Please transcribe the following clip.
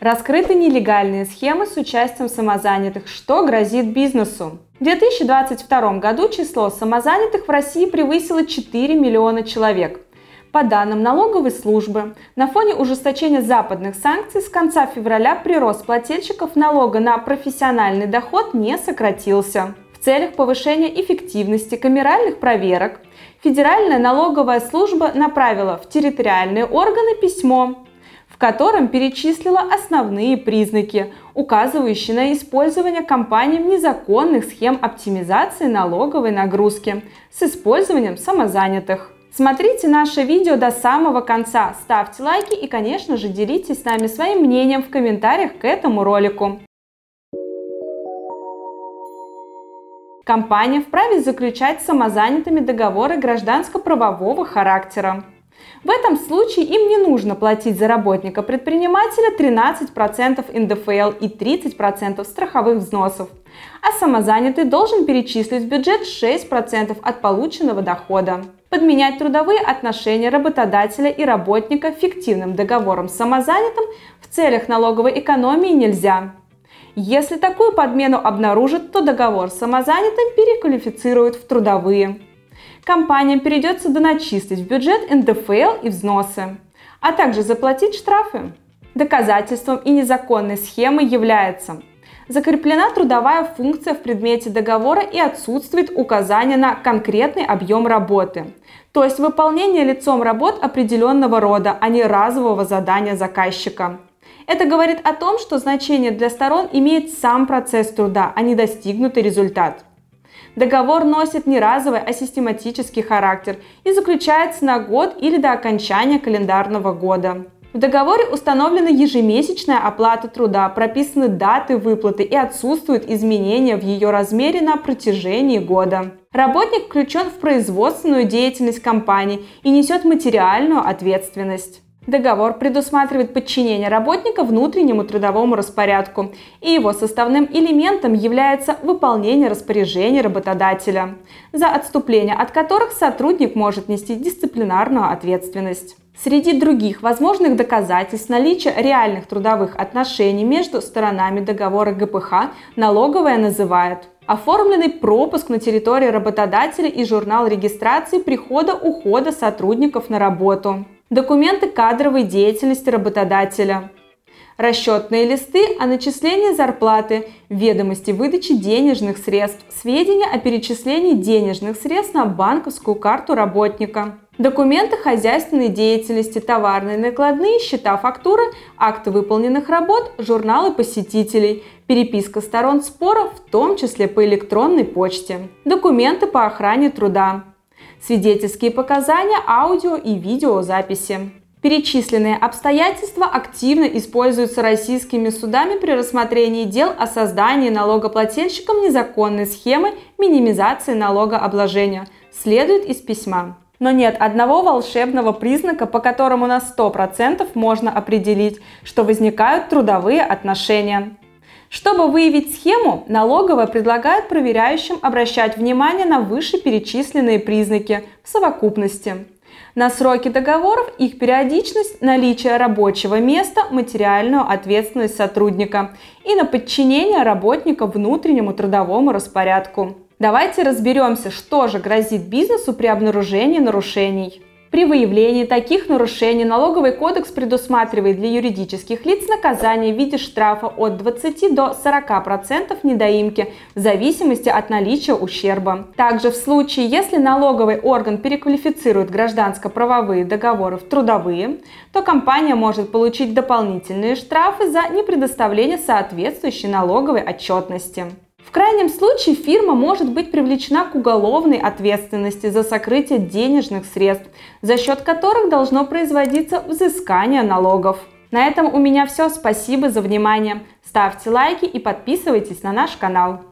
Раскрыты нелегальные схемы с участием самозанятых. Что грозит бизнесу? В 2022 году число самозанятых в России превысило 4 миллиона человек. По данным налоговой службы, на фоне ужесточения западных санкций с конца февраля прирост плательщиков налога на профессиональный доход не сократился. В целях повышения эффективности камеральных проверок Федеральная налоговая служба направила в территориальные органы письмо, котором перечислила основные признаки, указывающие на использование компаниям незаконных схем оптимизации налоговой нагрузки с использованием самозанятых. Смотрите наше видео до самого конца, ставьте лайки и, конечно же, делитесь с нами своим мнением в комментариях к этому ролику. Компания вправе заключать с самозанятыми договоры гражданско-правового характера. В этом случае им не нужно платить за работника-предпринимателя 13% НДФЛ и 30% страховых взносов, а самозанятый должен перечислить в бюджет 6% от полученного дохода. Подменять трудовые отношения работодателя и работника фиктивным договором с самозанятым в целях налоговой экономии нельзя. Если такую подмену обнаружат, то договор с самозанятым переквалифицируют в трудовые. Компаниям придется доначислить в бюджет НДФЛ и взносы, а также заплатить штрафы. Доказательством и незаконной схемы является закреплена трудовая функция в предмете договора и отсутствует указание на конкретный объем работы, то есть выполнение лицом работ определенного рода, а не разового задания заказчика. Это говорит о том, что значение для сторон имеет сам процесс труда, а не достигнутый результат. Договор носит не разовый, а систематический характер и заключается на год или до окончания календарного года. В договоре установлена ежемесячная оплата труда, прописаны даты выплаты и отсутствуют изменения в ее размере на протяжении года. Работник включен в производственную деятельность компании и несет материальную ответственность. Договор предусматривает подчинение работника внутреннему трудовому распорядку, и его составным элементом является выполнение распоряжений работодателя, за отступление от которых сотрудник может нести дисциплинарную ответственность. Среди других возможных доказательств наличия реальных трудовых отношений между сторонами договора ГПХ налоговая называет оформленный пропуск на территории работодателя и журнал регистрации прихода-ухода сотрудников на работу, документы кадровой деятельности работодателя, расчетные листы о начислении зарплаты, ведомости выдачи денежных средств, сведения о перечислении денежных средств на банковскую карту работника, документы хозяйственной деятельности, товарные накладные, счета фактуры, акты выполненных работ, журналы посетителей, переписка сторон спора, в том числе по электронной почте, документы по охране труда, свидетельские показания, аудио и видеозаписи. Перечисленные обстоятельства активно используются российскими судами при рассмотрении дел о создании налогоплательщиком незаконной схемы минимизации налогообложения, следует из письма. Но нет одного волшебного признака, по которому на 100% можно определить, что возникают трудовые отношения. Чтобы выявить схему, налоговая предлагает проверяющим обращать внимание на вышеперечисленные признаки в совокупности. На сроки договоров, их периодичность, наличие рабочего места, материальную ответственность сотрудника и на подчинение работника внутреннему трудовому распорядку. Давайте разберемся, что же грозит бизнесу при обнаружении нарушений. При выявлении таких нарушений налоговый кодекс предусматривает для юридических лиц наказание в виде штрафа от 20 до 40% недоимки в зависимости от наличия ущерба. Также в случае, если налоговый орган переквалифицирует гражданско-правовые договоры в трудовые, то компания может получить дополнительные штрафы за непредоставление соответствующей налоговой отчетности. В крайнем случае фирма может быть привлечена к уголовной ответственности за сокрытие денежных средств, за счет которых должно производиться взыскание налогов. На этом у меня все. Спасибо за внимание. Ставьте лайки и подписывайтесь на наш канал.